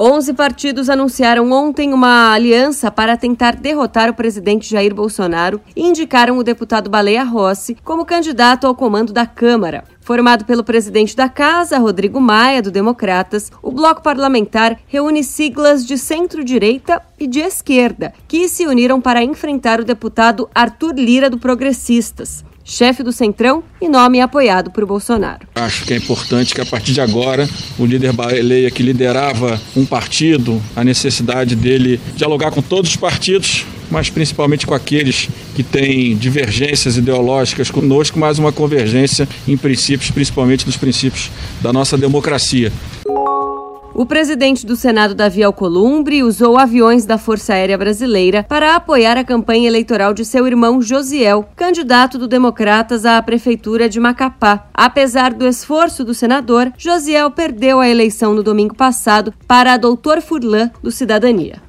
Onze partidos anunciaram ontem uma aliança para tentar derrotar o presidente Jair Bolsonaro e indicaram o deputado Baleia Rossi como candidato ao comando da Câmara. Formado pelo presidente da Casa, Rodrigo Maia, do Democratas, o bloco parlamentar reúne siglas de centro-direita e de esquerda, que se uniram para enfrentar o deputado Arthur Lira, do Progressistas chefe do Centrão e nome apoiado por Bolsonaro. Acho que é importante que a partir de agora o líder Baleia, que liderava um partido, a necessidade dele dialogar com todos os partidos, mas principalmente com aqueles que têm divergências ideológicas conosco, mas uma convergência em princípios, principalmente nos princípios da nossa democracia. O presidente do Senado, Davi Alcolumbre, usou aviões da Força Aérea Brasileira para apoiar a campanha eleitoral de seu irmão Josiel, candidato do Democratas à prefeitura de Macapá. Apesar do esforço do senador, Josiel perdeu a eleição no domingo passado para a doutor Furlan, do Cidadania.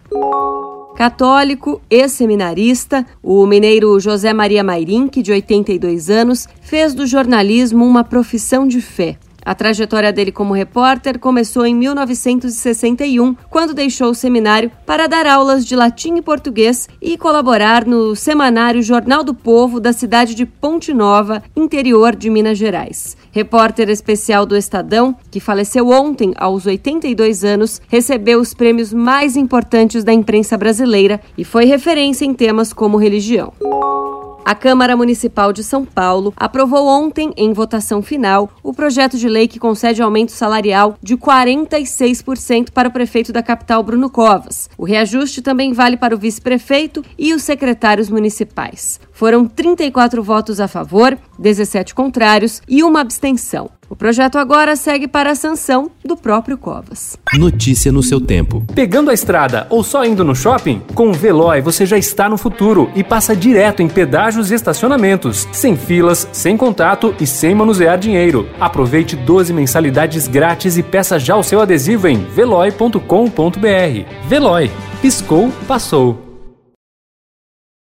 Católico, ex-seminarista, o mineiro José Maria Mairink, de 82 anos, fez do jornalismo uma profissão de fé. A trajetória dele como repórter começou em 1961, quando deixou o seminário para dar aulas de latim e português e colaborar no semanário Jornal do Povo da cidade de Ponte Nova, interior de Minas Gerais. Repórter especial do Estadão, que faleceu ontem aos 82 anos, recebeu os prêmios mais importantes da imprensa brasileira e foi referência em temas como religião. A Câmara Municipal de São Paulo aprovou ontem, em votação final, o projeto de lei que concede aumento salarial de 46% para o prefeito da capital, Bruno Covas. O reajuste também vale para o vice-prefeito e os secretários municipais. Foram 34 votos a favor, 17 contrários e uma abstenção. O projeto agora segue para a sanção do próprio Covas. Notícia no seu tempo. Pegando a estrada ou só indo no shopping? Com o Veloy você já está no futuro e passa direto em pedágios e estacionamentos, sem filas, sem contato e sem manusear dinheiro. Aproveite 12 mensalidades grátis e peça já o seu adesivo em veloy.com.br. Veloy. Piscou, passou.